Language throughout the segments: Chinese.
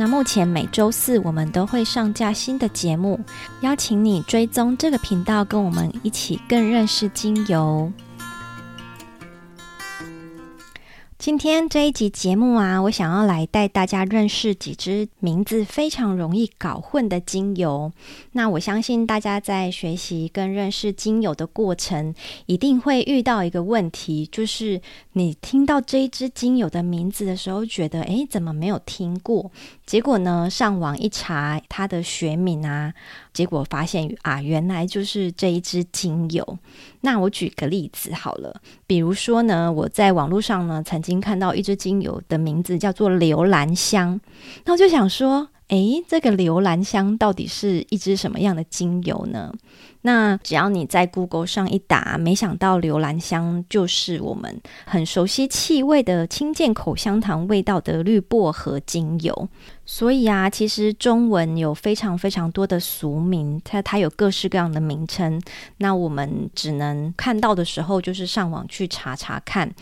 那目前每周四我们都会上架新的节目，邀请你追踪这个频道，跟我们一起更认识精油。今天这一集节目啊，我想要来带大家认识几支名字非常容易搞混的精油。那我相信大家在学习跟认识精油的过程，一定会遇到一个问题，就是你听到这一支精油的名字的时候，觉得诶，怎么没有听过？结果呢，上网一查它的学名啊。结果发现啊，原来就是这一支精油。那我举个例子好了，比如说呢，我在网络上呢曾经看到一支精油的名字叫做留兰香，那我就想说，诶，这个留兰香到底是一支什么样的精油呢？那只要你在 Google 上一打，没想到留兰香就是我们很熟悉气味的清健口香糖味道的绿薄荷精油。所以啊，其实中文有非常非常多的俗名，它它有各式各样的名称。那我们只能看到的时候，就是上网去查查看。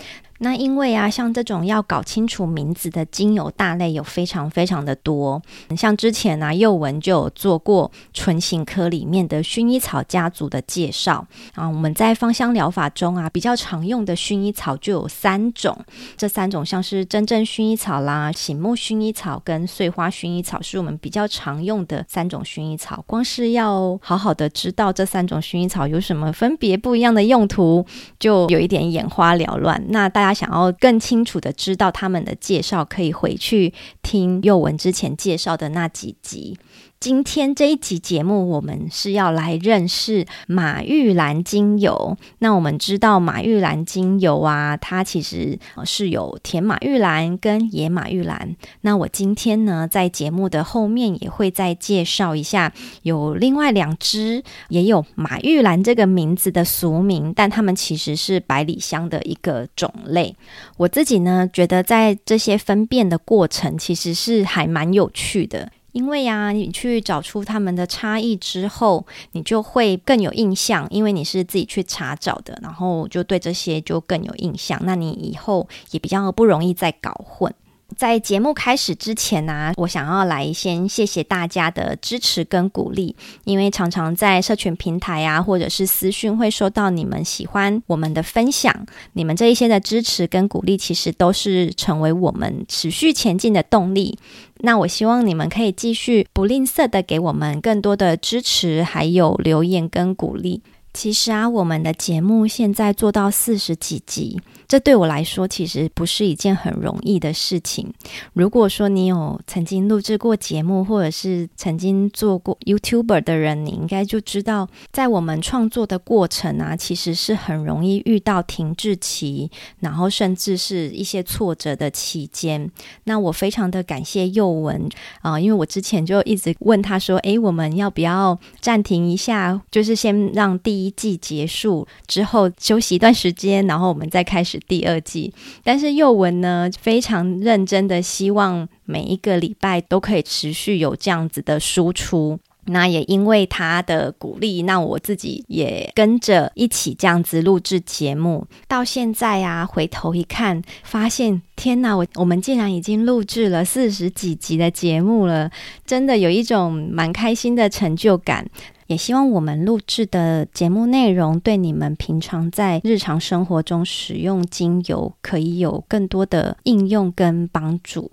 那因为啊，像这种要搞清楚名字的精油大类有非常非常的多。像之前啊，幼文就有做过唇形科里面的薰衣草家族的介绍啊。我们在芳香疗法中啊，比较常用的薰衣草就有三种，这三种像是真正薰衣草啦、醒目薰衣草跟碎花薰衣草，是我们比较常用的三种薰衣草。光是要好好的知道这三种薰衣草有什么分别不一样的用途，就有一点眼花缭乱。那大家。他想要更清楚的知道他们的介绍，可以回去听幼文之前介绍的那几集。今天这一集节目，我们是要来认识马玉兰精油。那我们知道马玉兰精油啊，它其实是有甜马玉兰跟野马玉兰。那我今天呢，在节目的后面也会再介绍一下，有另外两支也有马玉兰这个名字的俗名，但它们其实是百里香的一个种类。我自己呢，觉得在这些分辨的过程，其实是还蛮有趣的。因为呀，你去找出他们的差异之后，你就会更有印象，因为你是自己去查找的，然后就对这些就更有印象。那你以后也比较不容易再搞混。在节目开始之前呢、我想要来先谢谢大家的支持跟鼓励，因为常常在社群平台啊，或者是私讯会收到你们喜欢我们的分享，你们这一些的支持跟鼓励，其实都是成为我们持续前进的动力。那我希望你们可以继续不吝啬的给我们更多的支持，还有留言跟鼓励。其实啊，我们的节目现在做到四十几集。这对我来说其实不是一件很容易的事情。如果说你有曾经录制过节目，或者是曾经做过 YouTuber 的人，你应该就知道，在我们创作的过程啊，其实是很容易遇到停滞期，然后甚至是一些挫折的期间。那我非常的感谢宥雯啊，因为我之前就一直问他说：“诶，我们要不要暂停一下？就是先让第一季结束之后休息一段时间，然后我们再开始。”第二季，但是宥雯呢，非常认真的希望每一个礼拜都可以持续有这样子的输出。那也因为他的鼓励，那我自己也跟着一起这样子录制节目。到现在啊，回头一看，发现天哪，我我们竟然已经录制了四十几集的节目了，真的有一种蛮开心的成就感。也希望我们录制的节目内容对你们平常在日常生活中使用精油可以有更多的应用跟帮助。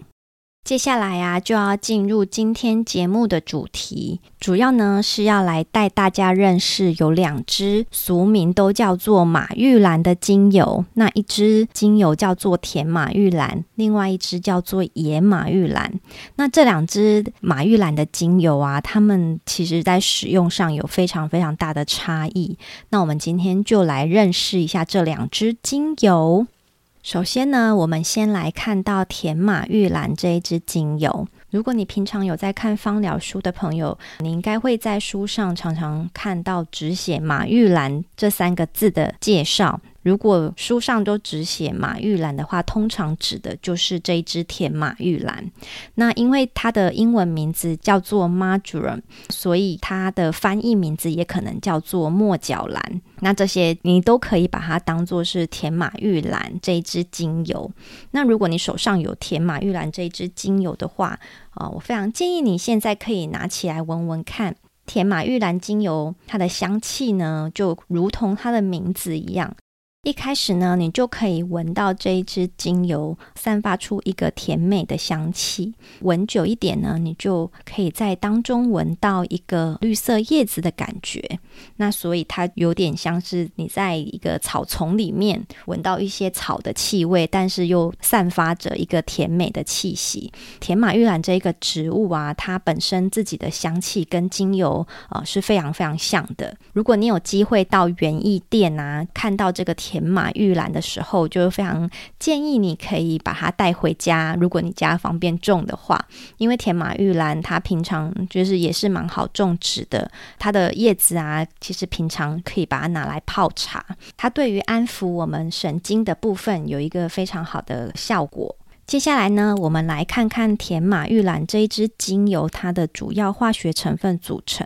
接下来啊，就要进入今天节目的主题，主要呢是要来带大家认识有两支俗名都叫做马玉兰的精油。那一支精油叫做甜马玉兰，另外一支叫做野马玉兰。那这两支马玉兰的精油啊，它们其实在使用上有非常非常大的差异。那我们今天就来认识一下这两支精油。首先呢，我们先来看到甜马玉兰这一支精油。如果你平常有在看芳疗书的朋友，你应该会在书上常常看到只写马玉兰这三个字的介绍。如果书上都只写马玉兰的话，通常指的就是这一支甜马玉兰。那因为它的英文名字叫做 Marjoram，所以它的翻译名字也可能叫做墨角兰。那这些你都可以把它当做是甜马玉兰这一支精油。那如果你手上有甜马玉兰这一支精油的话，啊、呃，我非常建议你现在可以拿起来闻闻看。甜马玉兰精油它的香气呢，就如同它的名字一样。一开始呢，你就可以闻到这一支精油散发出一个甜美的香气。闻久一点呢，你就可以在当中闻到一个绿色叶子的感觉。那所以它有点像是你在一个草丛里面闻到一些草的气味，但是又散发着一个甜美的气息。甜马玉兰这一个植物啊，它本身自己的香气跟精油啊、是非常非常像的。如果你有机会到园艺店啊，看到这个甜田马玉兰的时候，就非常建议你可以把它带回家。如果你家方便种的话，因为田马玉兰它平常就是也是蛮好种植的。它的叶子啊，其实平常可以把它拿来泡茶。它对于安抚我们神经的部分有一个非常好的效果。接下来呢，我们来看看甜马玉兰这一支精油，它的主要化学成分组成。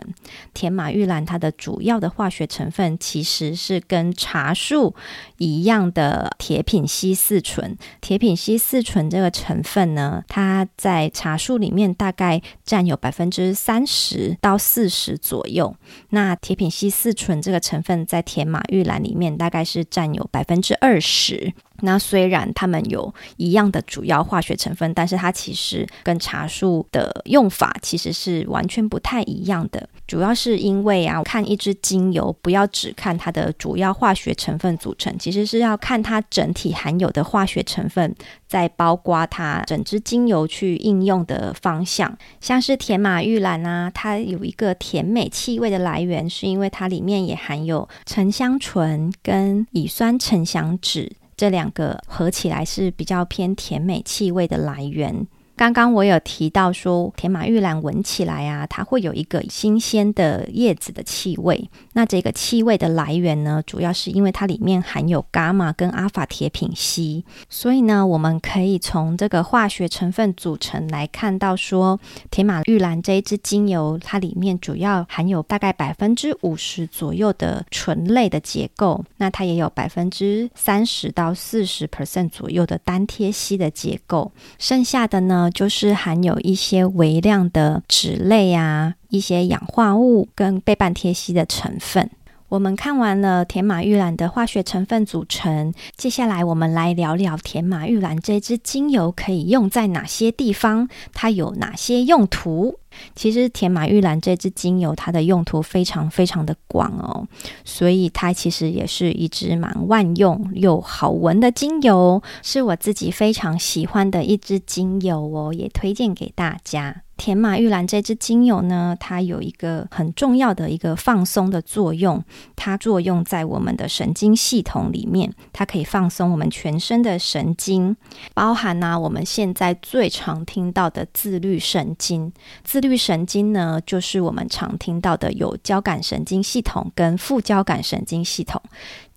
甜马玉兰它的主要的化学成分其实是跟茶树一样的铁品烯四醇。铁品烯四醇这个成分呢，它在茶树里面大概占有百分之三十到四十左右。那铁品烯四醇这个成分在甜马玉兰里面大概是占有百分之二十。那虽然它们有一样的主要化学成分，但是它其实跟茶树的用法其实是完全不太一样的。主要是因为啊，看一支精油不要只看它的主要化学成分组成，其实是要看它整体含有的化学成分，再包括它整支精油去应用的方向。像是甜马玉兰啊，它有一个甜美气味的来源，是因为它里面也含有沉香醇跟乙酸沉香酯。这两个合起来是比较偏甜美气味的来源。刚刚我有提到说，铁马玉兰闻起来啊，它会有一个新鲜的叶子的气味。那这个气味的来源呢，主要是因为它里面含有伽马跟阿法铁品烯。所以呢，我们可以从这个化学成分组成来看到说，铁马玉兰这一支精油，它里面主要含有大概百分之五十左右的醇类的结构。那它也有百分之三十到四十 percent 左右的单萜烯的结构。剩下的呢，就是含有一些微量的脂类啊，一些氧化物跟倍半贴息的成分。我们看完了甜马玉兰的化学成分组成，接下来我们来聊聊甜马玉兰这支精油可以用在哪些地方，它有哪些用途。其实甜马玉兰这支精油，它的用途非常非常的广哦，所以它其实也是一支蛮万用又好闻的精油，是我自己非常喜欢的一支精油哦，也推荐给大家。甜马玉兰这支精油呢，它有一个很重要的一个放松的作用，它作用在我们的神经系统里面，它可以放松我们全身的神经，包含呢、我们现在最常听到的自律神经。自律神经呢，就是我们常听到的有交感神经系统跟副交感神经系统。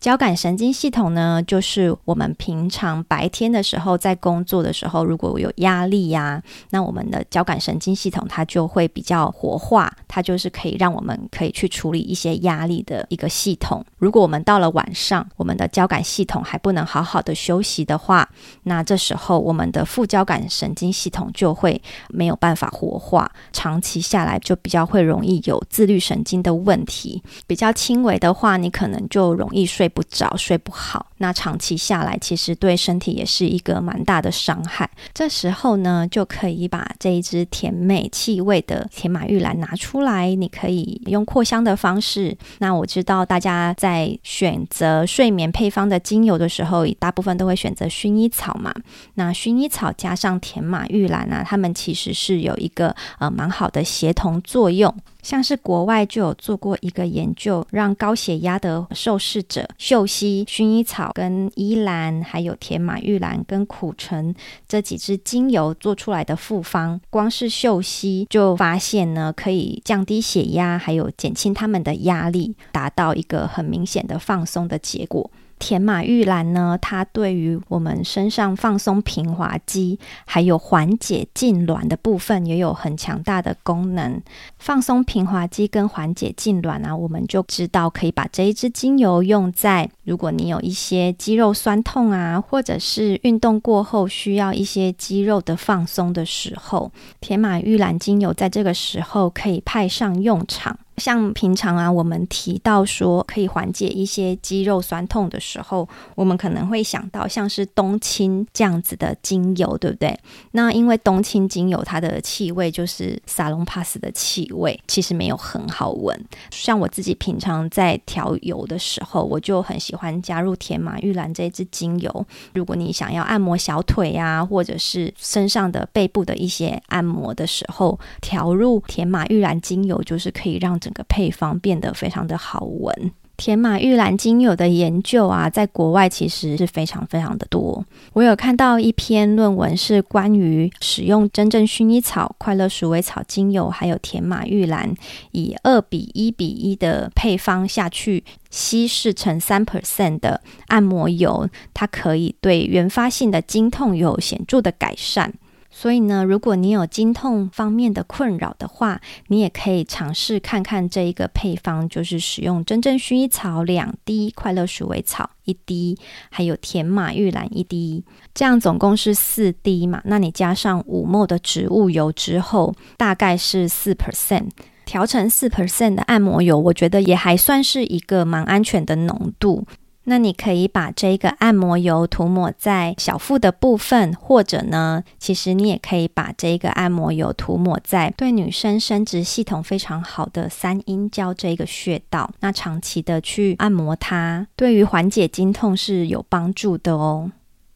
交感神经系统呢，就是我们平常白天的时候在工作的时候，如果有压力呀、那我们的交感神经系统它就会比较活化，它就是可以让我们可以去处理一些压力的一个系统。如果我们到了晚上，我们的交感系统还不能好好的休息的话，那这时候我们的副交感神经系统就会没有办法活化，长期下来就比较会容易有自律神经的问题。比较轻微的话，你可能就容易睡不着，睡不好，那长期下来，其实对身体也是一个蛮大的伤害。这时候呢，就可以把这一支甜美气味的甜马玉兰拿出来，你可以用扩香的方式。那我知道大家在选择睡眠配方的精油的时候，大部分都会选择薰衣草嘛。那薰衣草加上甜马玉兰啊，它们其实是有一个呃蛮好的协同作用。像是国外就有做过一个研究，让高血压的受试者嗅吸薰衣草、跟依兰、还有甜马玉兰跟苦橙这几支精油做出来的复方，光是嗅吸就发现呢，可以降低血压，还有减轻他们的压力，达到一个很明显的放松的结果。甜马玉兰呢，它对于我们身上放松平滑肌，还有缓解痉挛的部分也有很强大的功能。放松平滑肌跟缓解痉挛啊，我们就知道可以把这一支精油用在如果你有一些肌肉酸痛啊，或者是运动过后需要一些肌肉的放松的时候，甜马玉兰精油在这个时候可以派上用场。像平常啊，我们提到说可以缓解一些肌肉酸痛的时候，我们可能会想到像是冬青这样子的精油，对不对？那因为冬青精油它的气味就是萨隆帕斯的气味，其实没有很好闻。像我自己平常在调油的时候，我就很喜欢加入甜马玉兰这支精油。如果你想要按摩小腿啊，或者是身上的背部的一些按摩的时候，调入甜马玉兰精油，就是可以让整个配方变得非常的好闻。天马玉兰精油的研究啊，在国外其实是非常非常的多。我有看到一篇论文是关于使用真正薰衣草、快乐鼠尾草精油，还有天马玉兰，以二比一比一的配方下去稀释成三 percent 的按摩油，它可以对原发性的经痛有显著的改善。所以呢，如果你有经痛方面的困扰的话，你也可以尝试看看这一个配方，就是使用真正薰衣草两滴、快乐鼠尾草一滴，还有甜马玉兰一滴，这样总共是四滴嘛。那你加上五 ml 的植物油之后，大概是四 percent，调成四 percent 的按摩油，我觉得也还算是一个蛮安全的浓度。那你可以把这个按摩油涂抹在小腹的部分，或者呢，其实你也可以把这个按摩油涂抹在对女生生殖系统非常好的三阴交这个穴道。那长期的去按摩它，对于缓解经痛是有帮助的哦。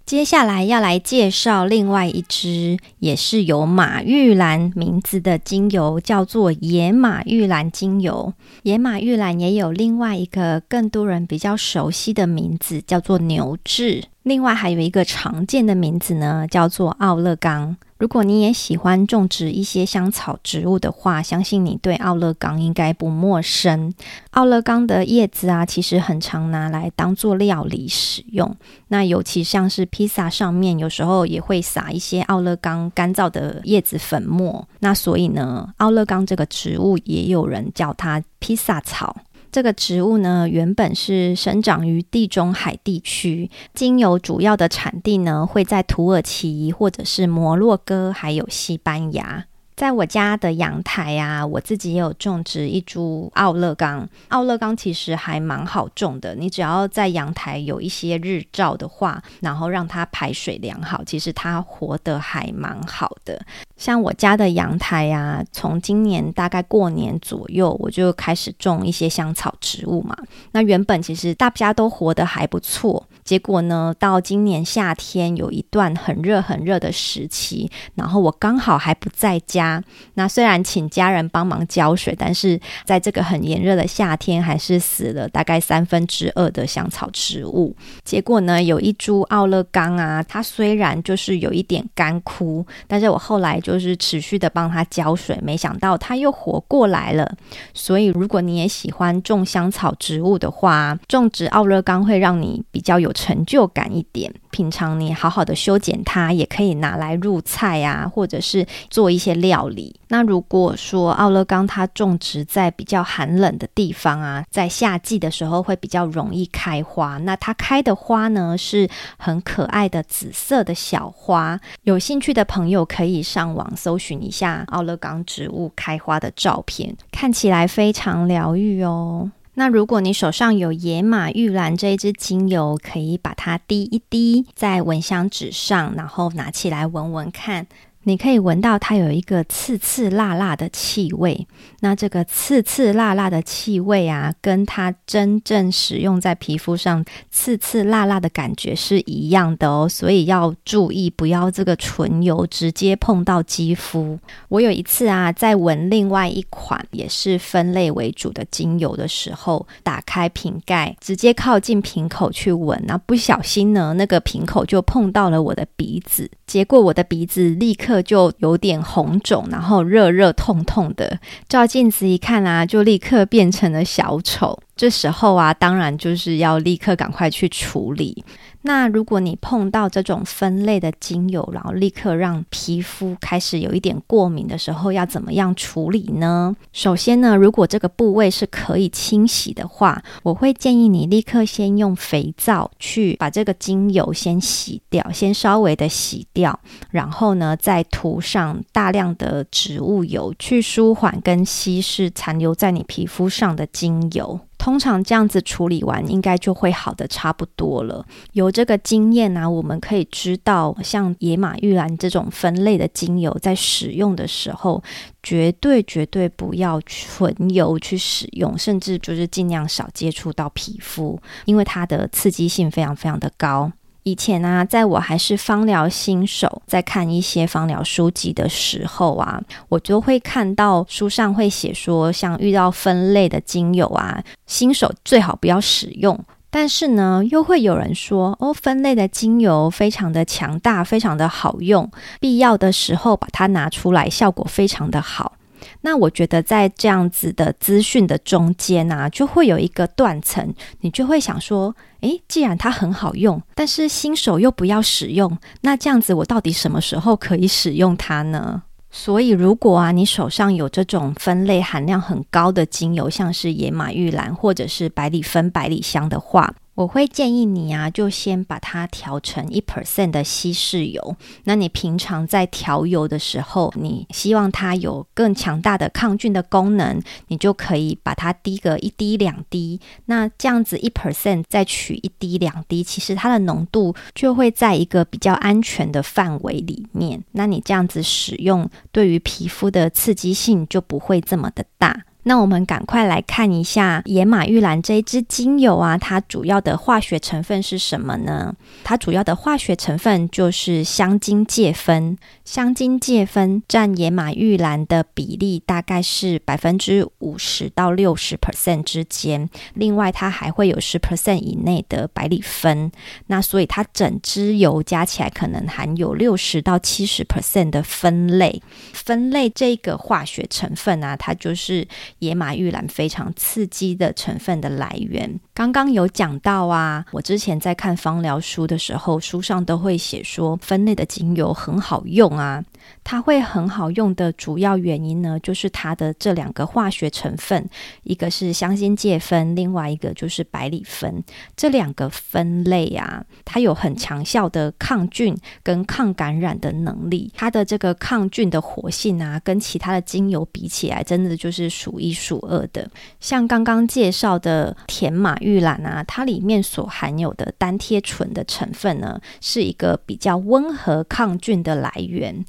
接下来要来介绍另外一支，也是有马玉兰名字的精油，叫做野马玉兰精油。野马玉兰也有另外一个更多人比较熟悉的名字，叫做牛至。另外还有一个常见的名字呢，叫做奥勒冈。如果你也喜欢种植一些香草植物的话，相信你对奥勒冈应该不陌生。奥勒冈的叶子啊，其实很常拿来当做料理使用。那尤其像是披萨上面，有时候也会撒一些奥勒冈干燥的叶子粉末。那所以呢，奥勒冈这个植物也有人叫它披萨草。这个植物呢，原本是生长于地中海地区，精油主要的产地呢，会在土耳其或者是摩洛哥，还有西班牙。在我家的阳台啊，我自己也有种植一株奥勒冈。奥勒冈其实还蛮好种的，你只要在阳台有一些日照的话，然后让它排水良好，其实它活得还蛮好的。像我家的阳台啊，从今年大概过年左右，我就开始种一些香草植物嘛。那原本其实大家都活得还不错，结果呢，到今年夏天有一段很热很热的时期，然后我刚好还不在家。那虽然请家人帮忙浇水，但是在这个很炎热的夏天，还是死了大概三分之二的香草植物。结果呢，有一株奥勒冈啊，它虽然就是有一点干枯，但是我后来就是持续的帮它浇水，没想到它又活过来了。所以，如果你也喜欢种香草植物的话，种植奥勒冈会让你比较有成就感一点。平常你好好的修剪它，也可以拿来入菜啊，或者是做一些料理。那如果说奥勒冈它种植在比较寒冷的地方啊，在夏季的时候会比较容易开花。那它开的花呢，是很可爱的紫色的小花。有兴趣的朋友可以上网搜寻一下奥勒冈植物开花的照片，看起来非常疗愈哦。那如果你手上有野马玉兰这一支精油，可以把它滴一滴在蚊香纸上，然后拿起来闻闻看。你可以闻到它有一个刺刺辣辣的气味。那这个刺刺辣辣的气味啊，跟它真正使用在皮肤上刺刺辣辣的感觉是一样的哦。所以要注意，不要这个唇油直接碰到肌肤。我有一次啊，在闻另外一款也是分类为主的精油的时候，打开瓶盖，直接靠近瓶口去闻，那不小心呢，那个瓶口就碰到了我的鼻子，结果我的鼻子立刻。就有点红肿，然后热热痛痛的，照镜子一看啊，就立刻变成了小丑。这时候啊，当然就是要立刻赶快去处理。那如果你碰到这种分类的精油，然后立刻让皮肤开始有一点过敏的时候，要怎么样处理呢？首先呢，如果这个部位是可以清洗的话，我会建议你立刻先用肥皂去把这个精油先洗掉，先稍微的洗掉，然后呢，再涂上大量的植物油去舒缓跟稀释残留在你皮肤上的精油。通常这样子处理完，应该就会好的差不多了。有这个经验呢、我们可以知道，像野马玉兰这种分类的精油，在使用的时候，绝对绝对不要纯油去使用，甚至就是尽量少接触到皮肤，因为它的刺激性非常非常的高。以前啊，在我还是芳疗新手，在看一些芳疗书籍的时候啊，我就会看到书上会写说，像遇到分类的精油啊，新手最好不要使用。但是呢，又会有人说，哦，分类的精油非常的强大，非常的好用，必要的时候把它拿出来，效果非常的好。那我觉得在这样子的资讯的中间啊，就会有一个断层，你就会想说，诶，既然它很好用，但是新手又不要使用，那这样子我到底什么时候可以使用它呢？所以如果啊，你手上有这种分类含量很高的精油，像是野马玉兰或者是百里芬、百里香的话，我会建议你啊，就先把它调成一 percent 的稀释油。那你平常在调油的时候，你希望它有更强大的抗菌的功能，你就可以把它滴个一滴两滴。那这样子一 percent 再取一滴两滴，其实它的浓度就会在一个比较安全的范围里面。那你这样子使用，对于皮肤的刺激性就不会这么的大。那我们赶快来看一下野马玉兰这一支精油啊，它主要的化学成分是什么呢？它主要的化学成分就是香精芥酚，香精芥酚占野马玉兰的比例大概是百分之五十到六十 percent 之间。另外，它还会有十 percent 以内的百里芬，那所以它整支油加起来可能含有六十到七十 percent 的酚类。酚类这个化学成分啊，它就是。野马玉兰非常刺激的成分的来源，刚刚有讲到啊，我之前在看芳疗书的时候，书上都会写说分类的精油很好用啊。它会很好用的主要原因呢，就是它的这两个化学成分，一个是香精芥酚，另外一个就是百里芬。这两个分类啊，它有很强效的抗菌跟抗感染的能力。它的这个抗菌的活性啊，跟其他的精油比起来，真的就是数一数二的。像刚刚介绍的甜马玉兰啊，它里面所含有的单萜醇的成分呢，是一个比较温和抗菌的来源。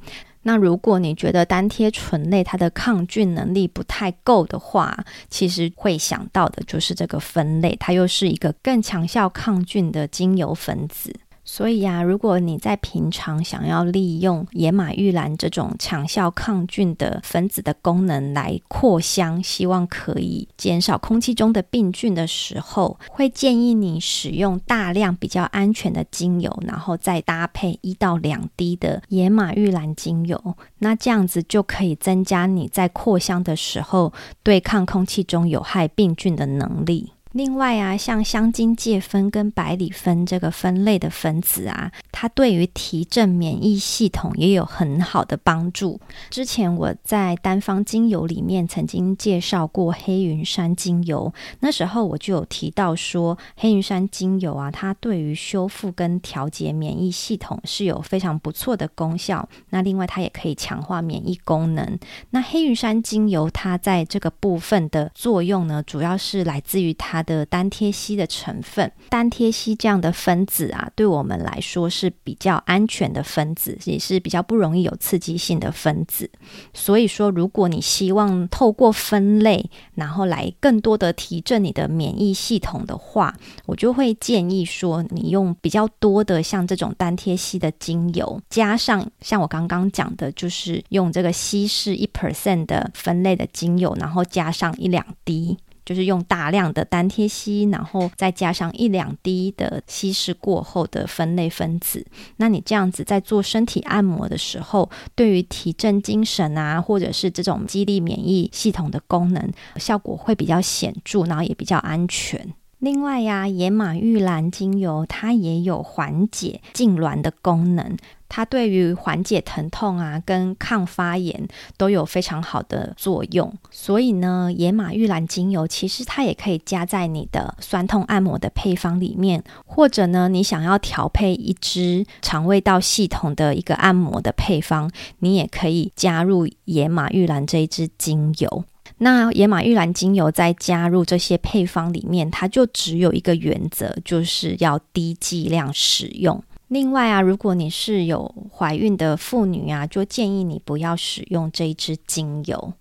那如果你觉得单贴醇类它的抗菌能力不太够的话，其实会想到的就是这个分类，它又是一个更强效抗菌的精油分子。所以啊，如果你在平常想要利用野马玉兰这种强效抗菌的分子的功能来扩香，希望可以减少空气中的病菌的时候，会建议你使用大量比较安全的精油，然后再搭配一到两滴的野马玉兰精油，那这样子就可以增加你在扩香的时候对抗空气中有害病菌的能力。另外啊，像香精芥酚跟百里芬这个分类的分子啊，它对于提振免疫系统也有很好的帮助。之前我在单方精油里面曾经介绍过黑云杉精油，那时候我就有提到说，黑云杉精油啊，它对于修复跟调节免疫系统是有非常不错的功效。那另外，它也可以强化免疫功能。那黑云杉精油它在这个部分的作用呢，主要是来自于它。的单萜烯的成分。单萜烯这样的分子啊，对我们来说是比较安全的分子，也是比较不容易有刺激性的分子。所以说，如果你希望透过分类，然后来更多的提振你的免疫系统的话，我就会建议说，你用比较多的像这种单萜烯的精油，加上像我刚刚讲的，就是用这个稀释一 percent 的分类的精油，然后加上一两滴。就是用大量的单萜烯，然后再加上一两滴的稀释过后的分类分子。那你这样子在做身体按摩的时候，对于提振精神啊，或者是这种激励免疫系统的功能，效果会比较显著，然后也比较安全。另外呀，野马玉兰精油它也有缓解痉挛的功能，它对于缓解疼痛啊跟抗发炎都有非常好的作用。所以呢，野马玉兰精油其实它也可以加在你的酸痛按摩的配方里面，或者呢，你想要调配一支肠胃道系统的一个按摩的配方，你也可以加入野马玉兰这一支精油。那野马玉兰精油在加入这些配方里面，它就只有一个原则，就是要低剂量使用。另外啊，如果你是有怀孕的妇女啊，就建议你不要使用这一支精油。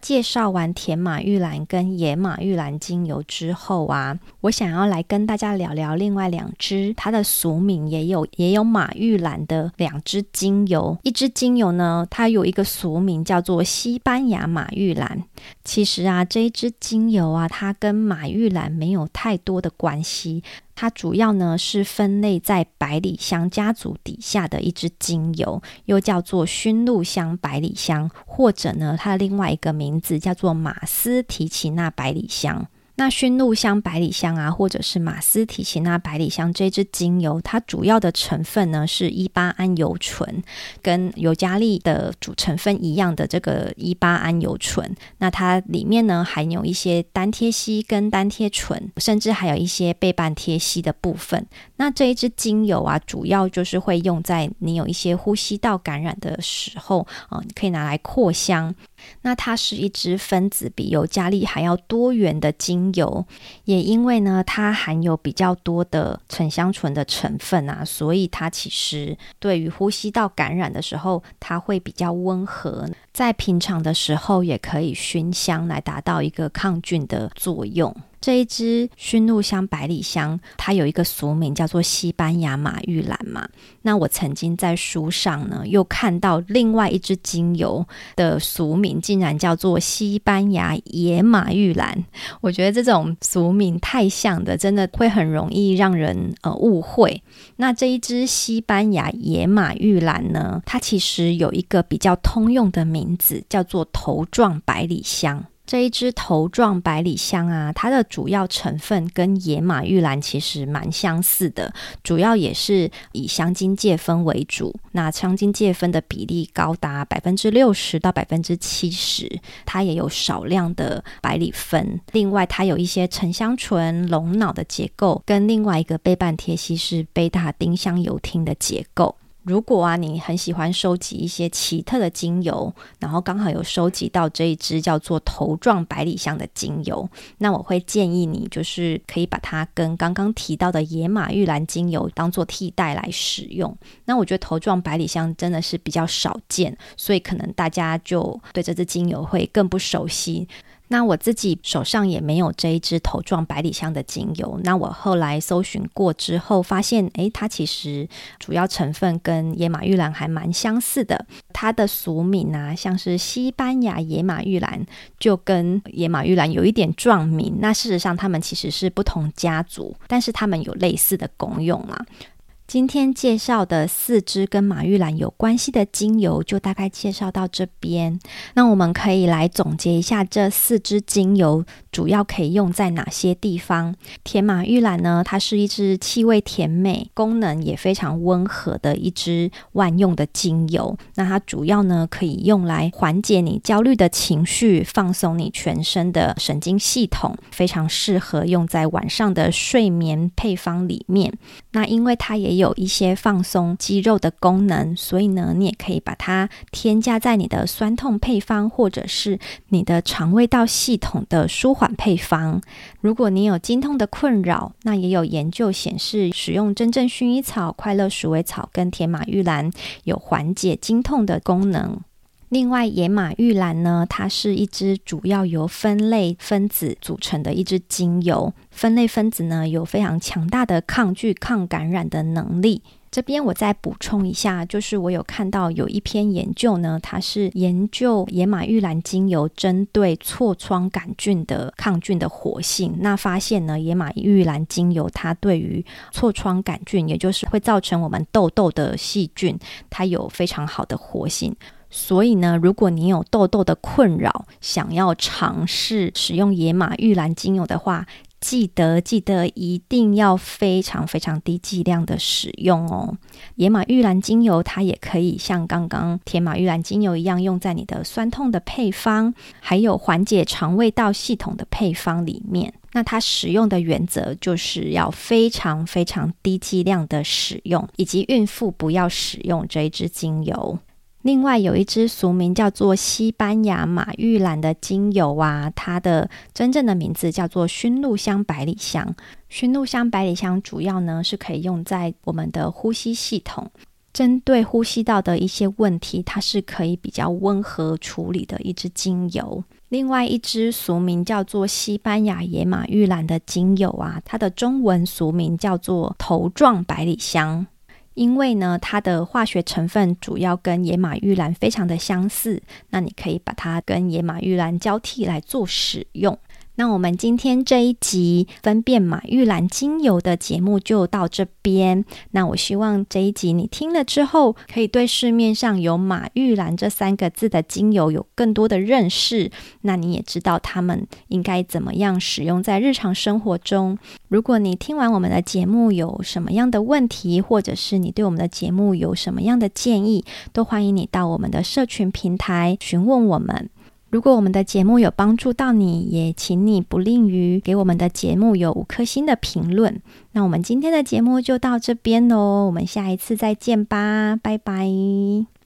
介绍完甜马玉兰跟野马玉兰精油之后啊，我想要来跟大家聊聊另外两支，它的俗名也有也有马玉兰的两支精油。一支精油呢，它有一个俗名叫做西班牙马玉兰。其实啊，这一支精油啊，它跟马玉兰没有太多的关系。它主要呢是分类在百里香家族底下的一支精油，又叫做熏露香百里香，或者呢它的另外一个名字叫做马斯提奇纳百里香。那驯鹿香百里香啊，或者是马斯提琴啊百里香这支精油，它主要的成分呢是一八桉油醇，跟尤加利的主成分一样的这个一八桉油醇。那它里面呢含有一些单萜烯跟单萜醇，甚至还有一些倍半萜烯的部分。那这一支精油啊，主要就是会用在你有一些呼吸道感染的时候啊，你可以拿来扩香。那它是一支分子比尤加利还要多元的精油，也因为呢，它含有比较多的沉香醇的成分啊，所以它其实对于呼吸道感染的时候，它会比较温和，在平常的时候也可以熏香来达到一个抗菌的作用。这一支驯鹿香百里香，它有一个俗名叫做西班牙马玉兰嘛。那我曾经在书上呢，又看到另外一支精油的俗名，竟然叫做西班牙野马玉兰。我觉得这种俗名太像的，真的会很容易让人呃误会。那这一支西班牙野马玉兰呢，它其实有一个比较通用的名字，叫做头状百里香。这一支头状百里香啊，它的主要成分跟野马玉兰其实蛮相似的，主要也是以香精芥酚为主。那香精芥酚的比例高达百分之六十到百分之七十，它也有少量的百里酚。另外，它有一些沉香醇、龙脑的结构，跟另外一个倍半萜烯是贝塔丁香油烃的结构。如果啊，你很喜欢收集一些奇特的精油，然后刚好有收集到这一支叫做头状百里香的精油，那我会建议你，就是可以把它跟刚刚提到的野马玉兰精油当做替代来使用。那我觉得头状百里香真的是比较少见，所以可能大家就对这支精油会更不熟悉。那我自己手上也没有这一支头状百里香的精油。那我后来搜寻过之后，发现，诶，它其实主要成分跟野马玉兰还蛮相似的。它的俗名啊，像是西班牙野马玉兰，就跟野马玉兰有一点撞名。那事实上，它们其实是不同家族，但是它们有类似的功用嘛。今天介绍的四支跟马玉兰有关系的精油，就大概介绍到这边。那我们可以来总结一下这四支精油主要可以用在哪些地方。甜马玉兰呢，它是一支气味甜美、功能也非常温和的一支万用的精油。那它主要呢可以用来缓解你焦虑的情绪，放松你全身的神经系统，非常适合用在晚上的睡眠配方里面。那因为它也有。有一些放松肌肉的功能，所以呢，你也可以把它添加在你的酸痛配方，或者是你的肠胃道系统的舒缓配方。如果你有经痛的困扰，那也有研究显示，使用真正薰衣草、快乐鼠尾草跟甜马玉兰有缓解经痛的功能。另外，野马玉兰呢，它是一支主要由分类分子组成的一支精油。分类分子呢，有非常强大的抗拒、抗感染的能力。这边我再补充一下，就是我有看到有一篇研究呢，它是研究野马玉兰精油针对痤疮杆菌的抗菌的活性。那发现呢，野马玉兰精油它对于痤疮杆菌，也就是会造成我们痘痘的细菌，它有非常好的活性。所以呢，如果你有痘痘的困扰，想要尝试使用野马玉兰精油的话，记得记得一定要非常非常低剂量的使用哦。野马玉兰精油它也可以像刚刚铁马玉兰精油一样，用在你的酸痛的配方，还有缓解肠胃道系统的配方里面。那它使用的原则就是要非常非常低剂量的使用，以及孕妇不要使用这一支精油。另外有一支俗名叫做西班牙马玉兰的精油啊，它的真正的名字叫做熏露香百里香。熏露香百里香主要呢是可以用在我们的呼吸系统，针对呼吸道的一些问题，它是可以比较温和处理的一支精油。另外一支俗名叫做西班牙野马玉兰的精油啊，它的中文俗名叫做头状百里香。因为呢，它的化学成分主要跟野马玉兰非常的相似，那你可以把它跟野马玉兰交替来做使用。那我们今天这一集分辨马玉兰精油的节目就到这边。那我希望这一集你听了之后，可以对市面上有马玉兰这三个字的精油有更多的认识。那你也知道它们应该怎么样使用在日常生活中。如果你听完我们的节目有什么样的问题，或者是你对我们的节目有什么样的建议，都欢迎你到我们的社群平台询问我们。如果我们的节目有帮助到你，也请你不吝于给我们的节目有五颗星的评论。那我们今天的节目就到这边喽，我们下一次再见吧，拜拜。